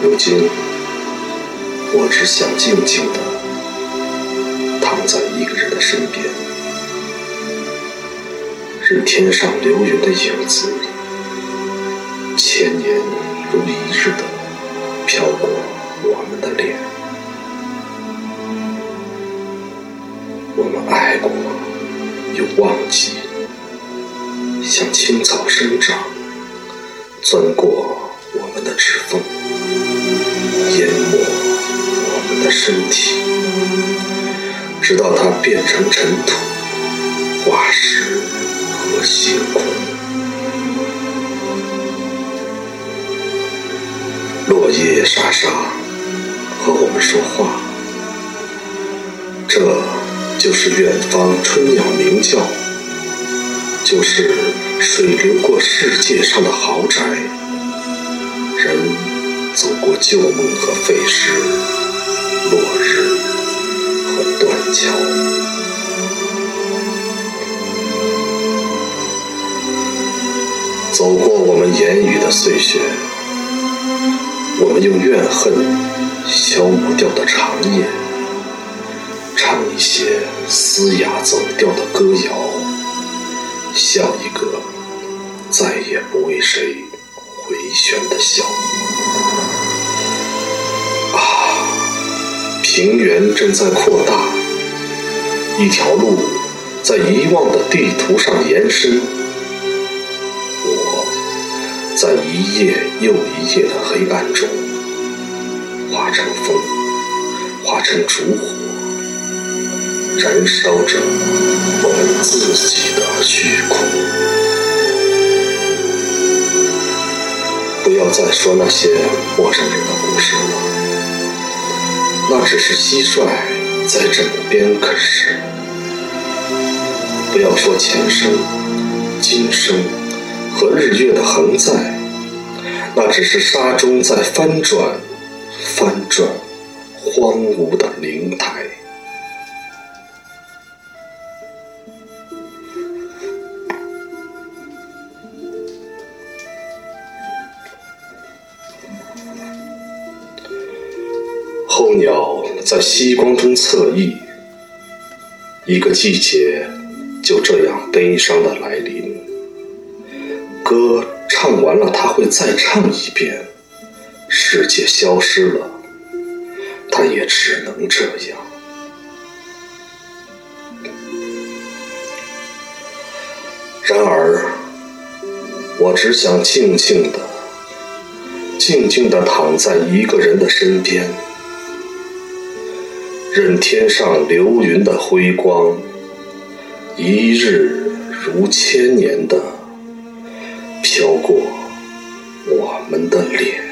如今，我只想静静地躺在一个人的身边，任天上流云的影子，千年如一日的飘过我们的脸。我们爱过，又忘记，像青草生长，钻过我们的指缝，淹没我们的身体，直到它变成尘土、化石和星空。落叶沙沙，和我们说话，这。就是远方春鸟鸣叫，就是水流过世界上的豪宅，走过旧梦和废墟，落日和断桥，走过我们言语的碎屑，我们用怨恨消磨掉的长夜。唱一些嘶哑走调的歌谣，笑一个再也不为谁回旋的笑。啊，平原正在扩大，一条路在遗忘的地图上延伸。我在一夜又一夜的黑暗中，化成风，化成烛火。燃烧着我们自己的虚空。不要再说那些陌生人的故事了，那只是蟋蟀在枕边啃食。不要说前生、今生和日月的恒在，那只是沙中在翻转、翻转荒芜的灵台。候鸟在夕光中侧翼，一个季节就这样悲伤的来临。歌唱完了，他会再唱一遍。世界消失了，他也只能这样。然而，我只想静静的、静静的躺在一个人的身边。任天上流云的辉光，一日如千年的飘过我们的脸。